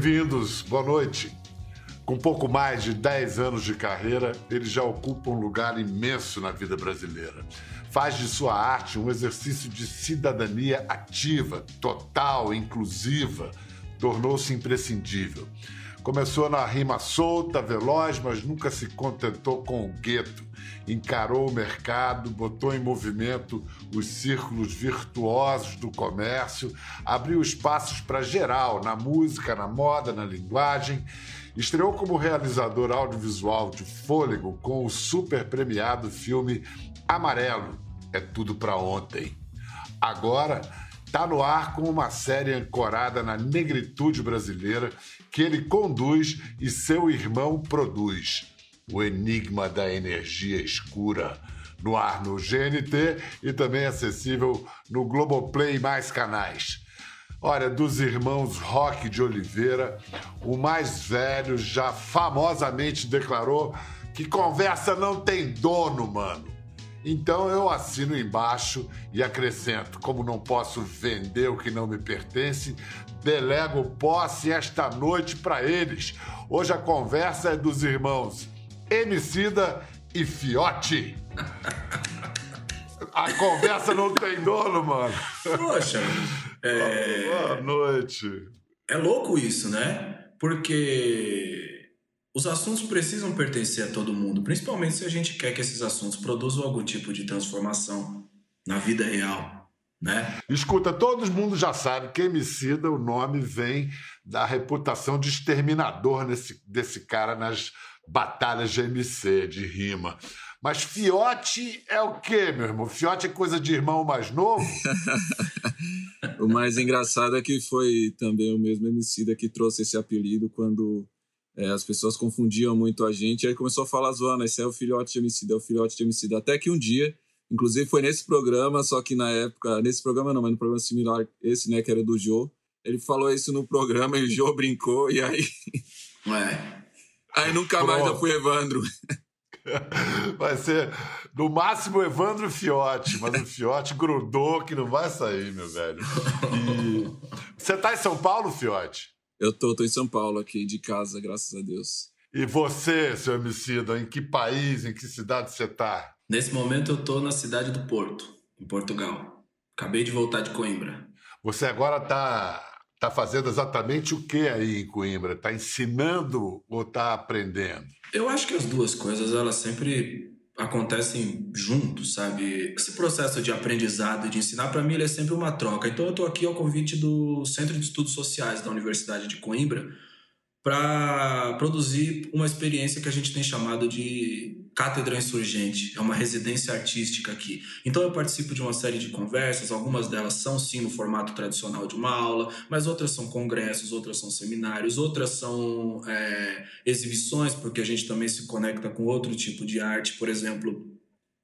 Bem-vindos, boa noite. Com pouco mais de 10 anos de carreira, ele já ocupa um lugar imenso na vida brasileira. Faz de sua arte um exercício de cidadania ativa, total, inclusiva. Tornou-se imprescindível. Começou na rima solta, veloz, mas nunca se contentou com o gueto. Encarou o mercado, botou em movimento os círculos virtuosos do comércio, abriu espaços para geral, na música, na moda, na linguagem. Estreou como realizador audiovisual de fôlego com o super premiado filme Amarelo É Tudo para Ontem. Agora está no ar com uma série ancorada na negritude brasileira que ele conduz e seu irmão produz. O Enigma da Energia Escura. No ar no GNT e também acessível no Globoplay e mais canais. Olha, dos irmãos Roque de Oliveira, o mais velho já famosamente declarou que conversa não tem dono, mano. Então eu assino embaixo e acrescento: como não posso vender o que não me pertence, delego posse esta noite para eles. Hoje a conversa é dos irmãos Emicida e Fiote. A conversa não tem dono, mano. Poxa, é... boa noite. É louco isso, né? Porque os assuntos precisam pertencer a todo mundo, principalmente se a gente quer que esses assuntos produzam algum tipo de transformação na vida real, né? Escuta, todo mundo já sabe que Emicida, o nome vem da reputação de exterminador nesse, desse cara nas batalhas de MC, de rima. Mas fiote é o quê, meu irmão? Fiote é coisa de irmão mais novo? o mais engraçado é que foi também o mesmo MC que trouxe esse apelido quando é, as pessoas confundiam muito a gente. Aí começou a falar zoando, esse é o filhote de MC, é o filhote de MC. Até que um dia, inclusive foi nesse programa, só que na época, nesse programa não, mas no programa similar, esse, né, que era do Jô, ele falou isso no programa e o Jô brincou, e aí. Ué. Aí nunca mais eu fui Evandro. Vai ser no máximo Evandro Fiote, mas o Fiote grudou que não vai sair, meu velho. E... Você tá em São Paulo, Fiote? Eu tô, tô em São Paulo aqui, de casa, graças a Deus. E você, seu homicida, em que país, em que cidade você tá? Nesse momento eu tô na cidade do Porto, em Portugal. Acabei de voltar de Coimbra. Você agora tá Está fazendo exatamente o que aí em Coimbra? Está ensinando ou está aprendendo? Eu acho que as duas coisas elas sempre acontecem juntos, sabe? Esse processo de aprendizado e de ensinar para mim ele é sempre uma troca. Então eu estou aqui ao convite do Centro de Estudos Sociais da Universidade de Coimbra para produzir uma experiência que a gente tem chamado de Cátedra Insurgente. É uma residência artística aqui. Então eu participo de uma série de conversas, algumas delas são sim no formato tradicional de uma aula, mas outras são congressos, outras são seminários, outras são é, exibições, porque a gente também se conecta com outro tipo de arte. Por exemplo,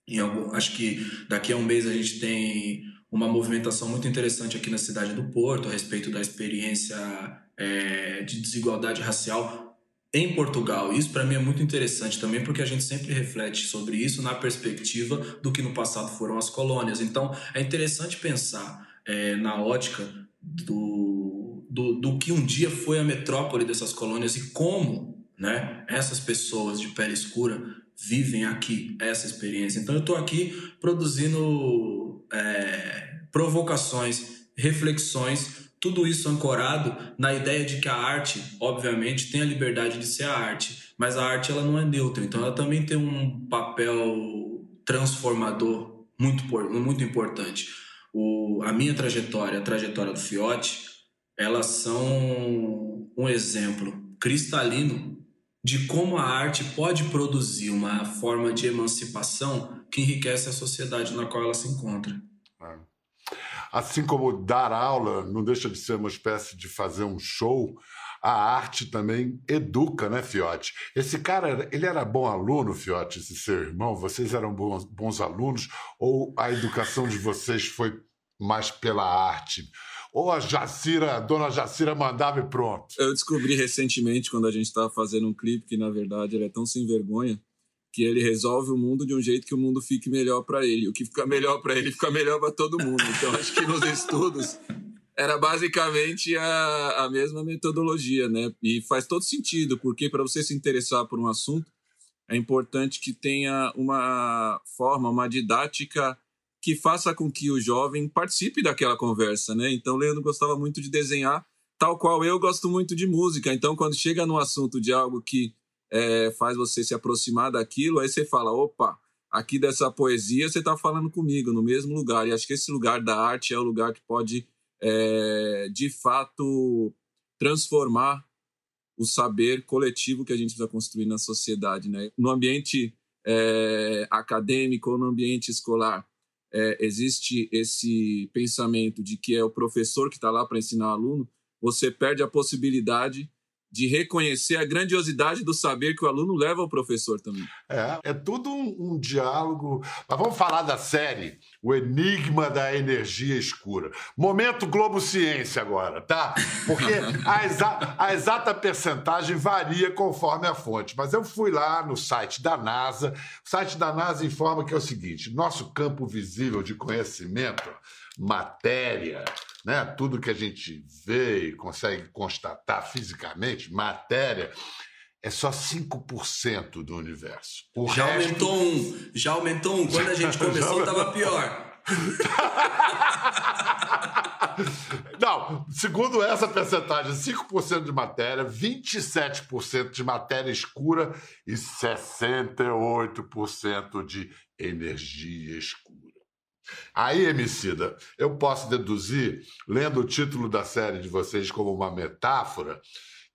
em algum, acho que daqui a um mês a gente tem uma movimentação muito interessante aqui na cidade do Porto a respeito da experiência é, de desigualdade racial em Portugal. Isso para mim é muito interessante também, porque a gente sempre reflete sobre isso na perspectiva do que no passado foram as colônias. Então é interessante pensar é, na ótica do, do, do que um dia foi a metrópole dessas colônias e como né, essas pessoas de pele escura vivem aqui essa experiência. Então eu estou aqui produzindo é, provocações, reflexões tudo isso ancorado na ideia de que a arte, obviamente, tem a liberdade de ser a arte, mas a arte ela não é neutra, então ela também tem um papel transformador muito, muito importante. O, a minha trajetória, a trajetória do Fiote, elas são um exemplo cristalino de como a arte pode produzir uma forma de emancipação que enriquece a sociedade na qual ela se encontra assim como dar aula não deixa de ser uma espécie de fazer um show, a arte também educa, né, Fiote? Esse cara, ele era bom aluno, Fiote, esse seu irmão? Vocês eram bons, bons alunos? Ou a educação de vocês foi mais pela arte? Ou a Jacira, a dona Jacira mandava e pronto? Eu descobri recentemente, quando a gente estava fazendo um clipe, que na verdade ele é tão sem vergonha que ele resolve o mundo de um jeito que o mundo fique melhor para ele. O que fica melhor para ele fica melhor para todo mundo. Então acho que nos estudos era basicamente a, a mesma metodologia, né? E faz todo sentido, porque para você se interessar por um assunto, é importante que tenha uma forma, uma didática que faça com que o jovem participe daquela conversa, né? Então, Leandro gostava muito de desenhar, tal qual eu gosto muito de música. Então, quando chega no assunto de algo que é, faz você se aproximar daquilo, aí você fala, opa, aqui dessa poesia você está falando comigo, no mesmo lugar. E acho que esse lugar da arte é o lugar que pode, é, de fato, transformar o saber coletivo que a gente precisa construir na sociedade. Né? No ambiente é, acadêmico ou no ambiente escolar, é, existe esse pensamento de que é o professor que está lá para ensinar o aluno, você perde a possibilidade de reconhecer a grandiosidade do saber que o aluno leva ao professor também. É, é tudo um, um, diálogo. Mas vamos falar da série O Enigma da Energia Escura. Momento Globo Ciência agora, tá? Porque a, exa a exata percentagem varia conforme a fonte. Mas eu fui lá no site da NASA. O site da NASA informa que é o seguinte: nosso campo visível de conhecimento, matéria, né? tudo que a gente vê e consegue constatar fisicamente, matéria, é só 5% do universo. O já resto... aumentou um, já aumentou um. Quando a gente começou, estava pior. Não, segundo essa percentagem, 5% de matéria, 27% de matéria escura e 68% de energia escura. Aí, Emicida, eu posso deduzir, lendo o título da série de vocês como uma metáfora,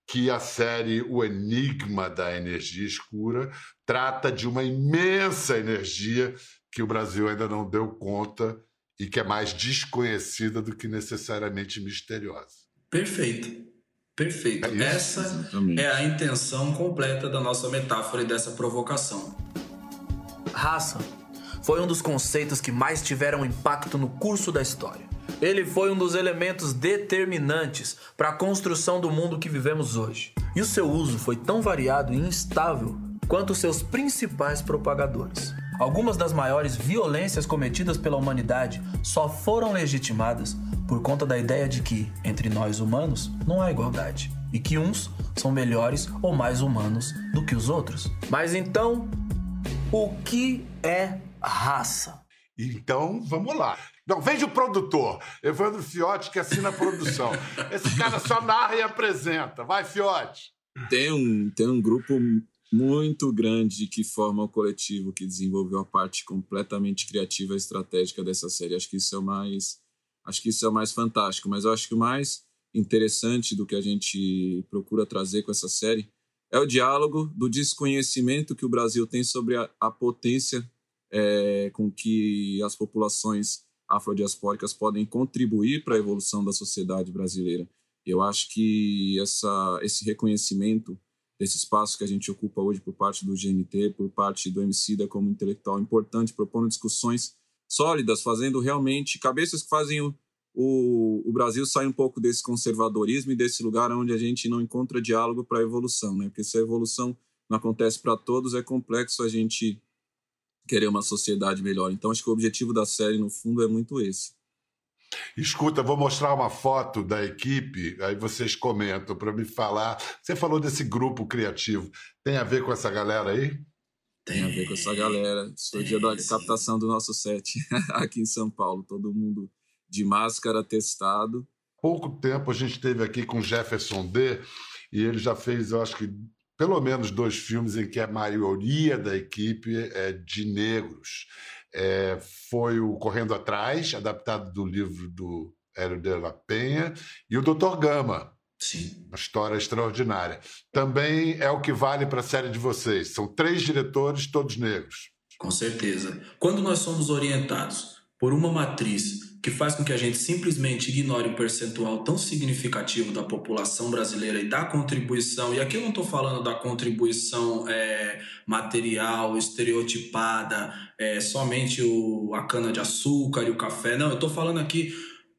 que a série O Enigma da Energia Escura trata de uma imensa energia que o Brasil ainda não deu conta e que é mais desconhecida do que necessariamente misteriosa. Perfeito. Perfeito. É Essa Exatamente. é a intenção completa da nossa metáfora e dessa provocação. Raça foi um dos conceitos que mais tiveram impacto no curso da história. Ele foi um dos elementos determinantes para a construção do mundo que vivemos hoje. E o seu uso foi tão variado e instável quanto seus principais propagadores. Algumas das maiores violências cometidas pela humanidade só foram legitimadas por conta da ideia de que, entre nós humanos, não há igualdade e que uns são melhores ou mais humanos do que os outros. Mas então, o que é raça. Então, vamos lá. Não, veja o produtor, Evandro Fiotti, que assina a produção. Esse cara só narra e apresenta. Vai, Fiotti. Tem um, tem um grupo muito grande que forma o coletivo que desenvolveu a parte completamente criativa e estratégica dessa série. Acho que isso é o mais, acho que isso é o mais fantástico. Mas eu acho que o mais interessante do que a gente procura trazer com essa série é o diálogo do desconhecimento que o Brasil tem sobre a, a potência é, com que as populações afrodiaspóricas podem contribuir para a evolução da sociedade brasileira. Eu acho que essa, esse reconhecimento desse espaço que a gente ocupa hoje por parte do GNT, por parte do Emicida como intelectual importante, propondo discussões sólidas, fazendo realmente cabeças que fazem o, o, o, Brasil sair um pouco desse conservadorismo e desse lugar onde a gente não encontra diálogo para a evolução, né? Porque se a evolução não acontece para todos, é complexo a gente querer uma sociedade melhor. Então, acho que o objetivo da série, no fundo, é muito esse. Escuta, vou mostrar uma foto da equipe, aí vocês comentam para me falar. Você falou desse grupo criativo, tem a ver com essa galera aí? Tem a ver com essa galera. Esse foi o dia da captação do nosso set aqui em São Paulo. Todo mundo de máscara, testado. Pouco tempo a gente esteve aqui com Jefferson D. E ele já fez, eu acho que pelo menos dois filmes em que a maioria da equipe é de negros. É, foi o Correndo Atrás, adaptado do livro do Hélio de la Penha, e o Doutor Gama. Sim. Uma história extraordinária. Também é o que vale para a série de vocês. São três diretores, todos negros. Com certeza. Quando nós somos orientados por uma matriz que faz com que a gente simplesmente ignore o percentual tão significativo da população brasileira e da contribuição, e aqui eu não estou falando da contribuição é, material, estereotipada, é, somente o, a cana-de-açúcar e o café, não, eu estou falando aqui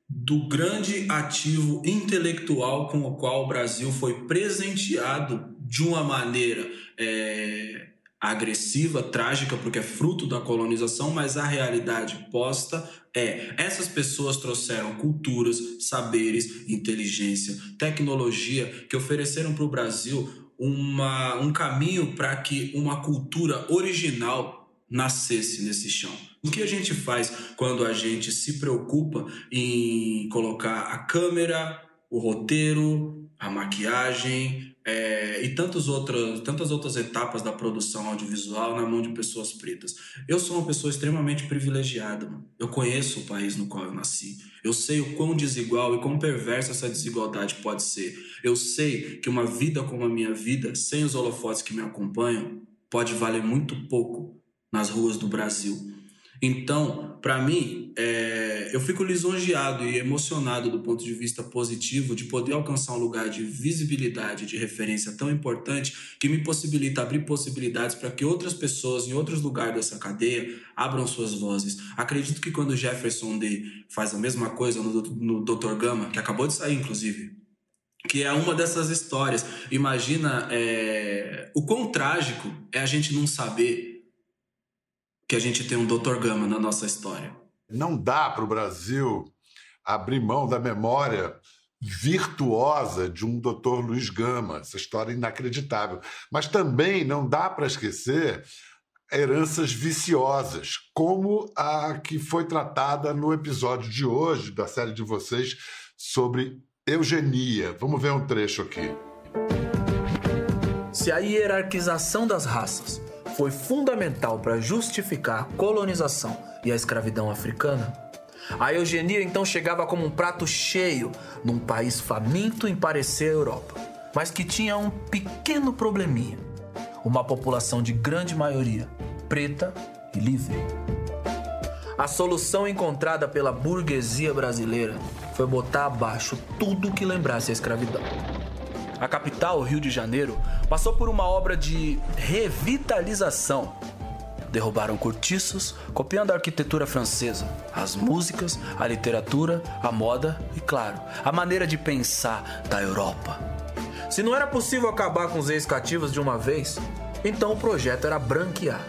do grande ativo intelectual com o qual o Brasil foi presenteado de uma maneira. É, agressiva, trágica, porque é fruto da colonização, mas a realidade posta é: essas pessoas trouxeram culturas, saberes, inteligência, tecnologia que ofereceram para o Brasil uma, um caminho para que uma cultura original nascesse nesse chão. O que a gente faz quando a gente se preocupa em colocar a câmera, o roteiro, a maquiagem, é, e tantas outras, tantas outras etapas da produção audiovisual na mão de pessoas pretas. Eu sou uma pessoa extremamente privilegiada, mano. Eu conheço o país no qual eu nasci. Eu sei o quão desigual e quão perversa essa desigualdade pode ser. Eu sei que uma vida como a minha vida, sem os holofotes que me acompanham, pode valer muito pouco nas ruas do Brasil. Então, para mim, é, eu fico lisonjeado e emocionado do ponto de vista positivo de poder alcançar um lugar de visibilidade, de referência tão importante que me possibilita abrir possibilidades para que outras pessoas em outros lugares dessa cadeia abram suas vozes. Acredito que quando Jefferson Day faz a mesma coisa no, no Dr. Gama, que acabou de sair, inclusive, que é uma dessas histórias. Imagina é, o quão trágico é a gente não saber que a gente tem um Dr. Gama na nossa história. Não dá para o Brasil abrir mão da memória virtuosa de um Dr. Luiz Gama, essa história inacreditável. Mas também não dá para esquecer heranças viciosas, como a que foi tratada no episódio de hoje da série de vocês sobre eugenia. Vamos ver um trecho aqui. Se a hierarquização das raças foi fundamental para justificar a colonização e a escravidão africana, a eugenia então chegava como um prato cheio num país faminto em parecer a Europa, mas que tinha um pequeno probleminha: uma população de grande maioria preta e livre. A solução encontrada pela burguesia brasileira foi botar abaixo tudo que lembrasse a escravidão a capital, Rio de Janeiro, passou por uma obra de revitalização. Derrubaram cortiços, copiando a arquitetura francesa, as músicas, a literatura, a moda e, claro, a maneira de pensar da Europa. Se não era possível acabar com os ex-cativos de uma vez, então o projeto era branquear.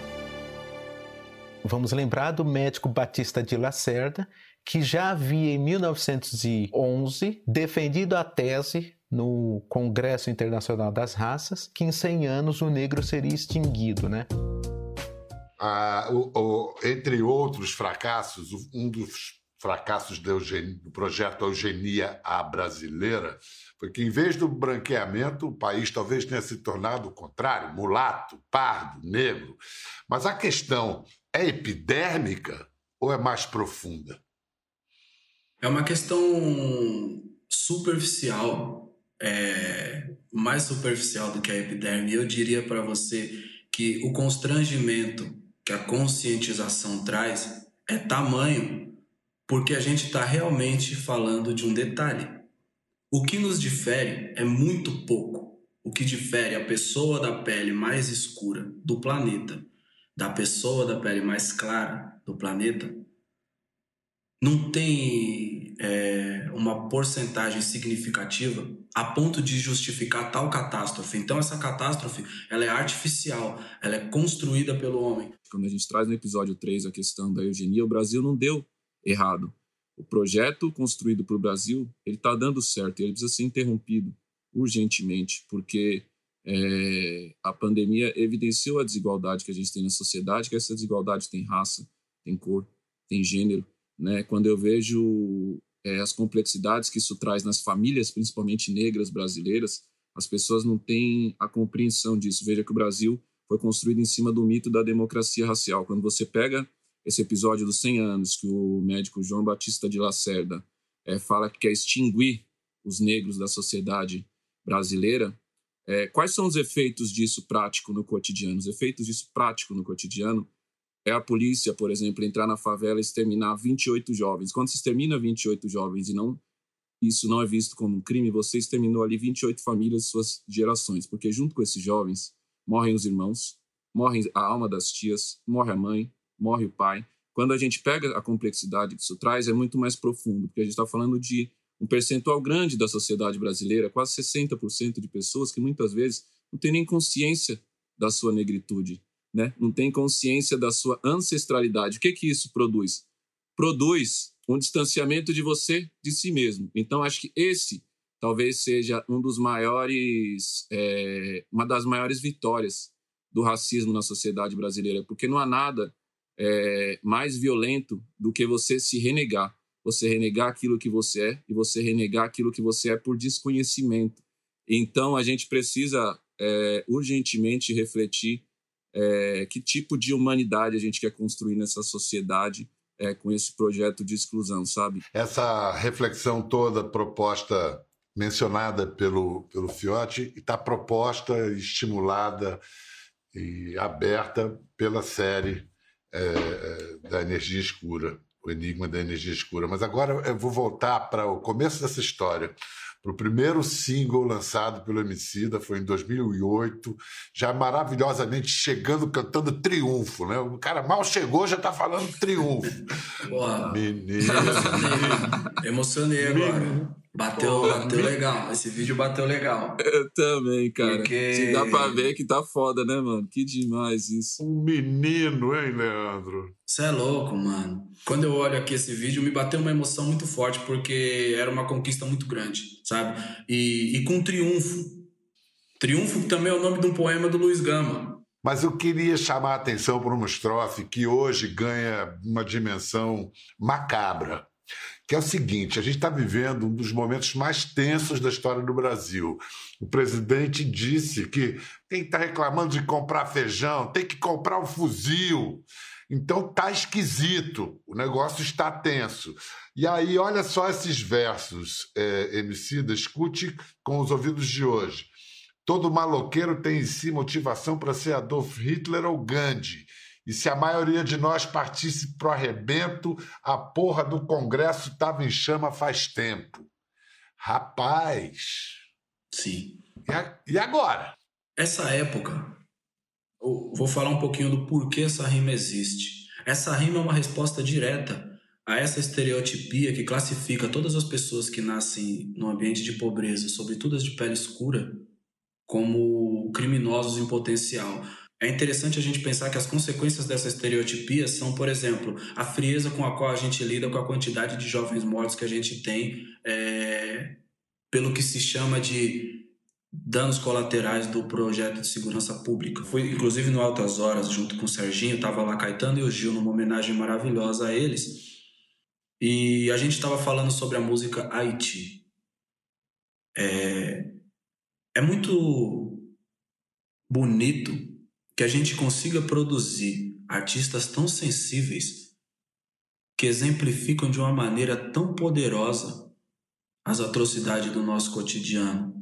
Vamos lembrar do médico Batista de Lacerda, que já havia em 1911 defendido a tese no Congresso Internacional das Raças que em 100 anos o negro seria extinguido, né? Ah, o, o, entre outros fracassos, um dos fracassos do, do projeto Eugenia a Brasileira foi que, em vez do branqueamento, o país talvez tenha se tornado o contrário, mulato, pardo, negro. Mas a questão é epidérmica ou é mais profunda? É uma questão superficial é, mais superficial do que a epiderme, eu diria para você que o constrangimento que a conscientização traz é tamanho porque a gente está realmente falando de um detalhe. O que nos difere é muito pouco. O que difere a pessoa da pele mais escura do planeta da pessoa da pele mais clara do planeta não tem é, uma porcentagem significativa a ponto de justificar tal catástrofe. Então essa catástrofe ela é artificial, ela é construída pelo homem. Quando a gente traz no episódio 3 a questão da eugenia, o Brasil não deu errado. O projeto construído para o Brasil ele está dando certo ele precisa ser interrompido urgentemente, porque é, a pandemia evidenciou a desigualdade que a gente tem na sociedade, que essa desigualdade tem raça, tem cor, tem gênero, né? Quando eu vejo é, as complexidades que isso traz nas famílias, principalmente negras brasileiras, as pessoas não têm a compreensão disso. Veja que o Brasil foi construído em cima do mito da democracia racial. Quando você pega esse episódio dos 100 anos, que o médico João Batista de Lacerda é, fala que quer extinguir os negros da sociedade brasileira, é, quais são os efeitos disso prático no cotidiano? Os efeitos disso prático no cotidiano é a polícia, por exemplo, entrar na favela e exterminar 28 jovens. Quando se extermina 28 jovens e não isso não é visto como um crime, você exterminou ali 28 famílias e suas gerações, porque junto com esses jovens morrem os irmãos, morrem a alma das tias, morre a mãe, morre o pai. Quando a gente pega a complexidade que isso traz, é muito mais profundo, porque a gente está falando de um percentual grande da sociedade brasileira, quase 60% de pessoas que muitas vezes não têm nem consciência da sua negritude, né? Não tem consciência da sua ancestralidade. O que que isso produz? Produz um distanciamento de você de si mesmo. Então acho que esse talvez seja um dos maiores, é, uma das maiores vitórias do racismo na sociedade brasileira, porque não há nada é, mais violento do que você se renegar, você renegar aquilo que você é e você renegar aquilo que você é por desconhecimento. Então a gente precisa é, urgentemente refletir é, que tipo de humanidade a gente quer construir nessa sociedade é, com esse projeto de exclusão, sabe? Essa reflexão toda proposta mencionada pelo, pelo Fiote está proposta, estimulada e aberta pela série é, é, da Energia Escura, o Enigma da Energia Escura. Mas agora eu vou voltar para o começo dessa história o primeiro single lançado pelo Emicida, foi em 2008, já maravilhosamente chegando, cantando Triunfo, né? O cara mal chegou, já está falando Triunfo. Boa. Menino. Emocionei agora. Bateu, bateu legal. Esse vídeo bateu legal. Eu também, cara. Porque... Se dá pra ver que tá foda, né, mano? Que demais isso. Um menino, hein, Leandro? Você é louco, mano. Quando eu olho aqui esse vídeo, me bateu uma emoção muito forte, porque era uma conquista muito grande, sabe? E, e com triunfo. Triunfo também é o nome de um poema do Luiz Gama. Mas eu queria chamar a atenção para uma estrofe que hoje ganha uma dimensão macabra que é o seguinte: a gente está vivendo um dos momentos mais tensos da história do Brasil. O presidente disse que quem está reclamando de comprar feijão tem que comprar um fuzil. Então tá esquisito, o negócio está tenso. E aí, olha só esses versos, é, Emicida, escute com os ouvidos de hoje. Todo maloqueiro tem em si motivação para ser Adolf Hitler ou Gandhi. E se a maioria de nós partisse pro arrebento, a porra do Congresso estava em chama faz tempo. Rapaz. Sim. E, agora? Essa época, vou falar um pouquinho do porquê essa rima existe. Essa rima é uma resposta direta a essa estereotipia que classifica todas as pessoas que nascem num ambiente de pobreza, sobretudo as de pele escura, como criminosos em potencial. É interessante a gente pensar que as consequências dessa estereotipia são, por exemplo, a frieza com a qual a gente lida com a quantidade de jovens mortos que a gente tem, é, pelo que se chama de danos colaterais do projeto de segurança pública. Fui, inclusive, no Altas Horas, junto com o Serginho, estava lá Caetano e o Gil, numa homenagem maravilhosa a eles. E a gente estava falando sobre a música Haiti. É, é muito bonito que a gente consiga produzir artistas tão sensíveis que exemplificam de uma maneira tão poderosa as atrocidades do nosso cotidiano.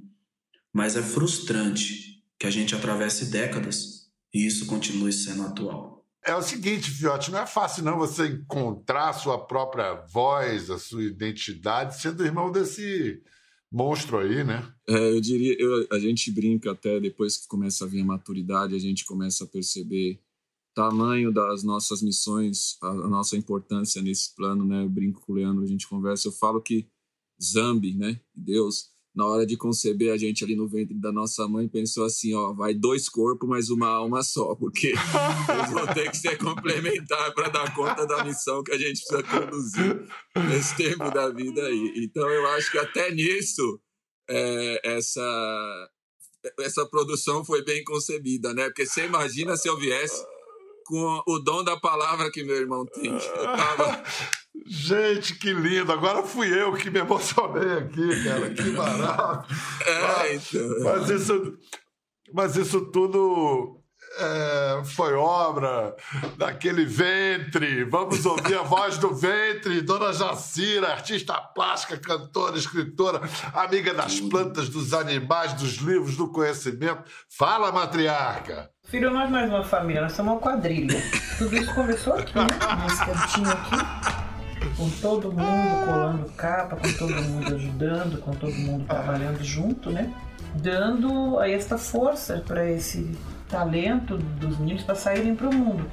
Mas é frustrante que a gente atravesse décadas e isso continue sendo atual. É o seguinte, Fiote, não é fácil não você encontrar a sua própria voz, a sua identidade, sendo irmão desse monstro aí, né? É, eu diria, eu, a gente brinca até depois que começa a vir a maturidade, a gente começa a perceber tamanho das nossas missões, a, a nossa importância nesse plano, né? Eu brinco com o Leandro, a gente conversa, eu falo que Zambi, né? Deus na hora de conceber a gente ali no ventre da nossa mãe, pensou assim, ó, vai dois corpos, mas uma alma só, porque eles vão ter que ser complementar para dar conta da missão que a gente precisa conduzir nesse tempo da vida aí. Então eu acho que até nisso é, essa essa produção foi bem concebida, né? Porque você imagina se eu viesse com o dom da palavra que meu irmão tem. Tava Gente, que lindo! Agora fui eu que me emocionei aqui, cara. Que maravilha! É, então. mas, isso, mas isso tudo é, foi obra daquele ventre. Vamos ouvir a voz do ventre, Dona Jacira, artista plástica, cantora, escritora, amiga das plantas, dos animais, dos livros, do conhecimento. Fala, matriarca! Filho, nós mais uma família, nós somos uma quadrilha. Tudo isso começou aqui, né? Nesse cantinho aqui com todo mundo colando capa, com todo mundo ajudando, com todo mundo trabalhando junto, né? Dando aí esta força para esse talento dos meninos para saírem para o mundo.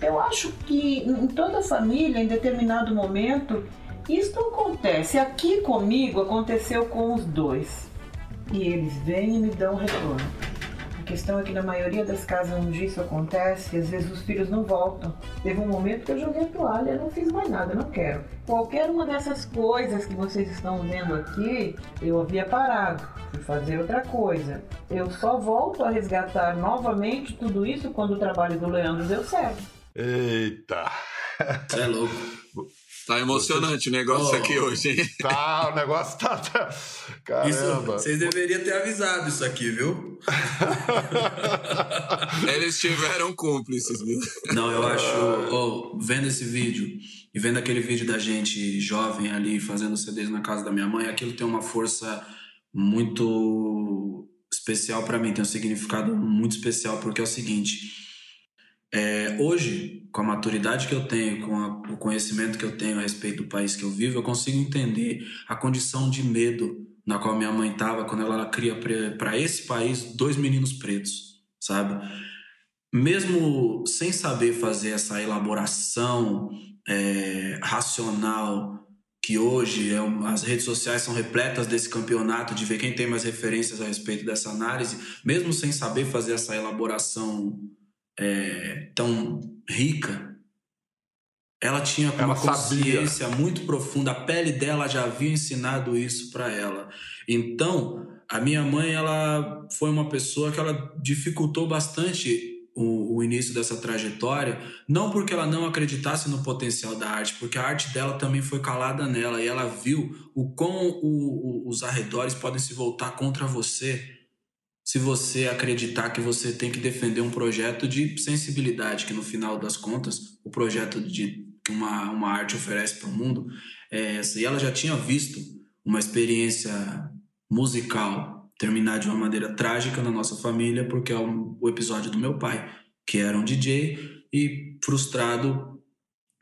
Eu acho que em toda família, em determinado momento, isso acontece. Aqui comigo aconteceu com os dois. E eles vêm e me dão retorno. Questão é que na maioria das casas onde isso acontece, às vezes os filhos não voltam. Teve um momento que eu joguei a toalha, não fiz mais nada, não quero. Qualquer uma dessas coisas que vocês estão vendo aqui, eu havia parado, fui fazer outra coisa. Eu só volto a resgatar novamente tudo isso quando o trabalho do Leandro deu certo. Eita! Você é louco. Tá emocionante o negócio Oh. aqui hoje, hein? Tá, o negócio tá. tá- Isso, Caramba! vocês deveriam ter avisado isso aqui, viu? Eles tiveram cúmplices, viu? Não, eu acho, oh, vendo esse vídeo e vendo aquele vídeo da gente jovem ali fazendo CDs na casa da minha mãe, aquilo tem uma força muito especial pra mim, tem um significado muito especial, porque é o seguinte: é, hoje, com a maturidade que eu tenho, com a- o conhecimento que eu tenho a respeito do país que eu vivo, eu consigo entender a condição de medo na qual minha mãe estava quando ela cria para esse país dois meninos pretos, sabe? mesmo sem saber fazer essa elaboração é, racional que hoje é as redes sociais são repletas desse campeonato de ver quem tem mais referências a respeito dessa análise, mesmo sem saber fazer essa elaboração é, tão rica, ela tinha Ela uma sabia. consciência muito profunda, a pele dela já havia ensinado isso para ela. Então, a minha mãe, ela foi uma pessoa que ela dificultou bastante o, o início dessa trajetória, não porque ela não acreditasse no potencial da arte, porque a arte dela também foi calada nela e ela viu o quão o- o- os arredores podem se voltar contra você se você acreditar que você tem que defender um projeto de sensibilidade, que no final das contas, o projeto de que uma, uma arte oferece para o mundo é essa. E ela já tinha visto uma experiência musical terminar de uma maneira trágica na nossa família, porque é o, o episódio do meu pai, que era um DJ e frustrado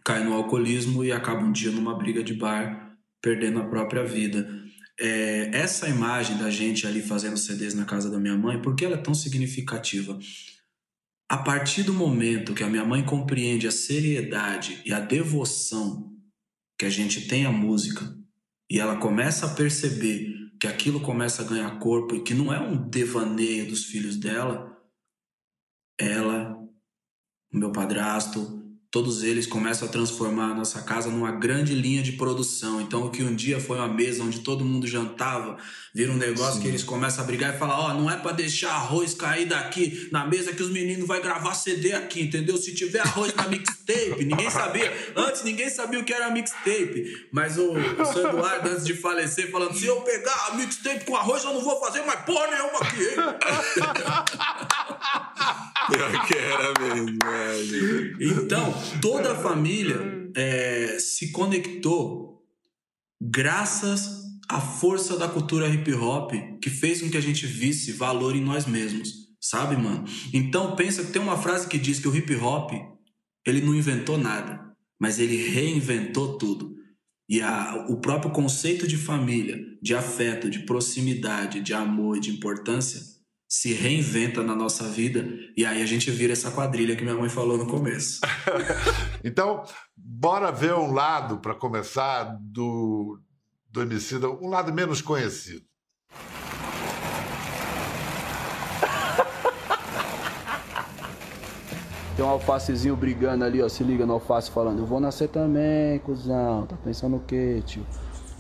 cai no alcoolismo e acaba um dia numa briga de bar, perdendo a própria vida. É, essa imagem da gente ali fazendo CDs na casa da minha mãe, por que ela é tão significativa? A partir do momento que a minha mãe compreende a seriedade e a devoção que a gente tem à música, e ela começa a perceber que aquilo começa a ganhar corpo e que não é um devaneio dos filhos dela, ela, o meu padrasto, todos eles começam a transformar a nossa casa numa grande linha de produção. Então, o que um dia foi uma mesa onde todo mundo jantava, vira um negócio que eles começam a brigar e falar: Ó, não é pra deixar arroz cair daqui na mesa que os meninos vai gravar CD aqui, entendeu? Se tiver arroz na mixtape, ninguém sabia. Antes ninguém sabia o que era mixtape. Mas o, o seu Eduardo, antes de falecer, falando: se eu pegar a mixtape com arroz, eu não vou fazer mais porra nenhuma aqui, hein? Pior que era mesmo, é, gente. Então, toda a família é, se conectou graças à força da cultura hip hop que fez com que a gente visse valor em nós mesmos, sabe, mano? Então, pensa que tem uma frase que diz que o hip hop ele não inventou nada, mas ele reinventou tudo. E a, o próprio conceito de família, de afeto, de proximidade, de amor de importância se reinventa na nossa vida e aí a gente vira essa quadrilha que minha mãe falou no começo. Então, bora ver um lado, para começar, do, do Emicida, um lado menos conhecido. Tem um alfacezinho brigando ali, ó. Se liga no alface falando, eu vou nascer também, cuzão. Tá pensando o quê, tio?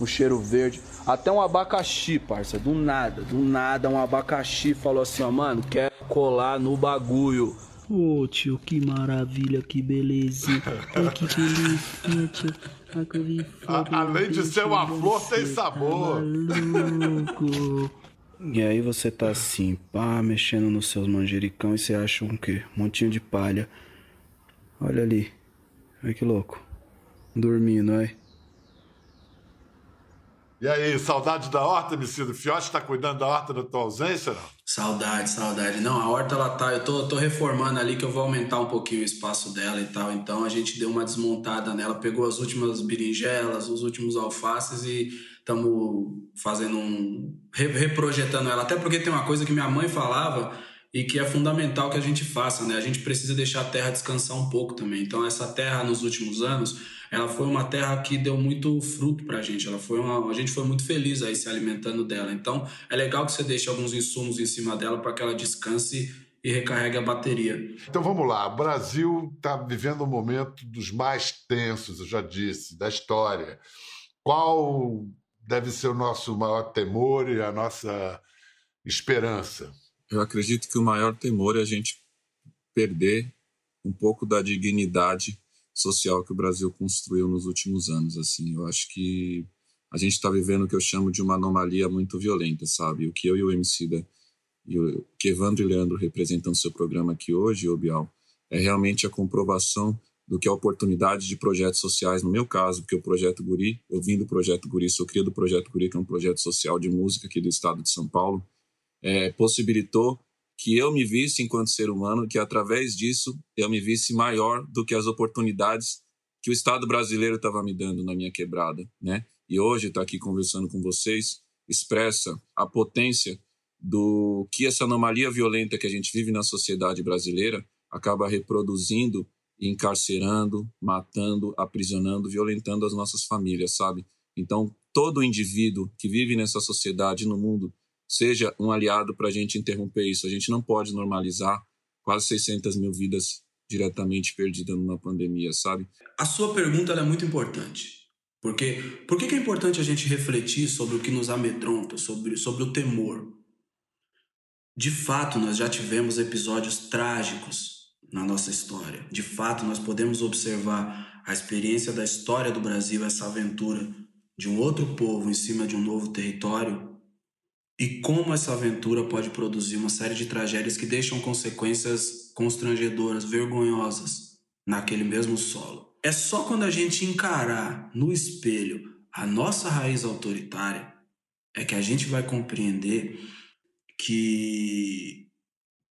Um cheiro verde. Até um abacaxi, parça. Do nada, do nada, um abacaxi falou assim, ó, mano, quero colar no bagulho. Ô tio, que maravilha, que belezinha. Ai, que belezinha, tio. Ai, que eu vi flor, A- além de ser uma flor, tem sabor. tá maluco. E aí você tá assim, pá, mexendo nos seus manjericão e você acha um quê? Um montinho de palha. Olha ali. Olha que louco. Dormindo, aí. E aí, saudade da horta, Emicida? O Fiote está cuidando da horta na tua ausência, não? Saudade, saudade. Não, a horta ela tá, eu tô, tô reformando ali que eu vou aumentar um pouquinho o espaço dela e tal. Então a gente deu uma desmontada nela, pegou as últimas berinjelas, os últimos alfaces e estamos fazendo um re- reprojetando ela. Até porque tem uma coisa que minha mãe falava e que é fundamental que a gente faça, né? A gente precisa deixar a terra descansar um pouco também. Então essa terra nos últimos anos, ela foi uma terra que deu muito fruto pra gente. Ela foi uma, a gente foi muito feliz aí se alimentando dela. Então é legal que você deixe alguns insumos em cima dela para que ela descanse e recarregue a bateria. Então vamos lá, o Brasil está vivendo um momento dos mais tensos, eu já disse, da história. Qual deve ser o nosso maior temor e a nossa esperança? Eu acredito que o maior temor é a gente perder um pouco da dignidade social que o Brasil construiu nos últimos anos. Assim, eu acho que a gente está vivendo o que eu chamo de uma anomalia muito violenta, sabe? O que eu e o Emicida e o que Evandro e Leandro representam no seu programa aqui hoje, o Bial, é realmente a comprovação do que a oportunidade de projetos sociais, no meu caso, porque o Projeto Guri, eu vim do Projeto Guri, sou cria do Projeto Guri, que é um projeto social de música aqui do estado de São Paulo, é, possibilitou que eu me visse enquanto ser humano, que através disso eu me visse maior do que as oportunidades que o Estado brasileiro estava me dando na minha quebrada, né? E hoje estar tá aqui conversando com vocês expressa a potência do que essa anomalia violenta que a gente vive na sociedade brasileira acaba reproduzindo, encarcerando, matando, aprisionando, violentando as nossas famílias, sabe? Então, todo indivíduo que vive nessa sociedade no mundo seja um aliado para a gente interromper isso. A gente não pode normalizar quase 600 mil vidas diretamente perdidas numa pandemia, sabe? A sua pergunta é muito importante. Porque por que é importante a gente refletir sobre o que nos amedronta, sobre, sobre o temor? De fato, nós já tivemos episódios trágicos na nossa história. De fato, nós podemos observar a experiência da história do Brasil, essa aventura de um outro povo em cima de um novo território, e como essa aventura pode produzir uma série de tragédias que deixam consequências constrangedoras, vergonhosas naquele mesmo solo. É só quando a gente encarar no espelho a nossa raiz autoritária é que a gente vai compreender que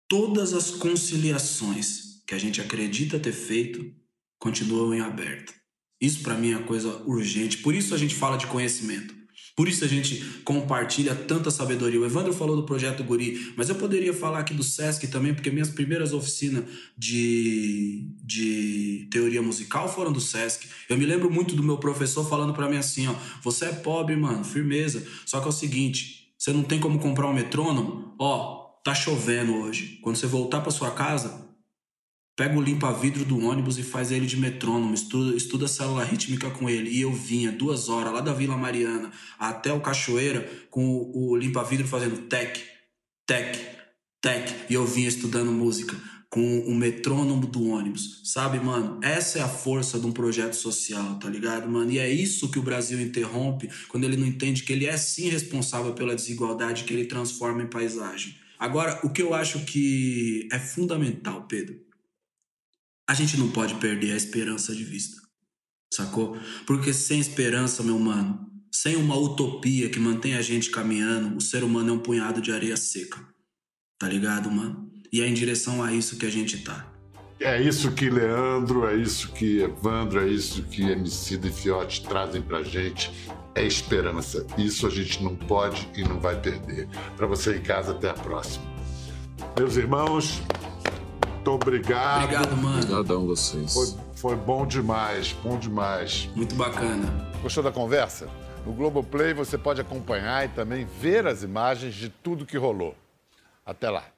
todas as conciliações que a gente acredita ter feito continuam em aberto. Isso para mim é coisa urgente. Por isso a gente fala de conhecimento. Por isso a gente compartilha tanta sabedoria. O Evandro falou do projeto Guri, mas eu poderia falar aqui do SESC também, porque minhas primeiras oficinas de, de teoria musical foram do SESC. Eu me lembro muito do meu professor falando para mim assim: ó, você é pobre, mano, firmeza. Só que é o seguinte, você não tem como comprar um metrônomo? Ó, tá chovendo hoje. Quando você voltar para sua casa, pega o limpa-vidro do ônibus e faz ele de metrônomo, estuda, estuda a célula rítmica com ele. E eu vinha duas horas lá da Vila Mariana até o Cachoeira com o, o limpa-vidro fazendo tec, tec, tec. E eu vinha estudando música com o metrônomo do ônibus, sabe, mano? Essa é a força de um projeto social, tá ligado, mano? E é isso que o Brasil interrompe quando ele não entende que ele é sim responsável pela desigualdade que ele transforma em paisagem. Agora, o que eu acho que é fundamental, Pedro, a gente não pode perder a esperança de vista, sacou? Porque sem esperança, meu mano, sem uma utopia que mantém a gente caminhando, o ser humano é um punhado de areia seca, tá ligado, mano? E é em direção a isso que a gente está. É isso que Leandro, é isso que Evandro, é isso que Emicida e Fiote trazem pra gente. É esperança. Isso a gente não pode e não vai perder. Para você em casa, até a próxima. Meus irmãos, muito obrigado. Obrigado, mano. Obrigadão vocês. Foi, foi bom demais, bom demais. Muito bacana. Gostou da conversa? No Globoplay você pode acompanhar e também ver as imagens de tudo que rolou. Até lá.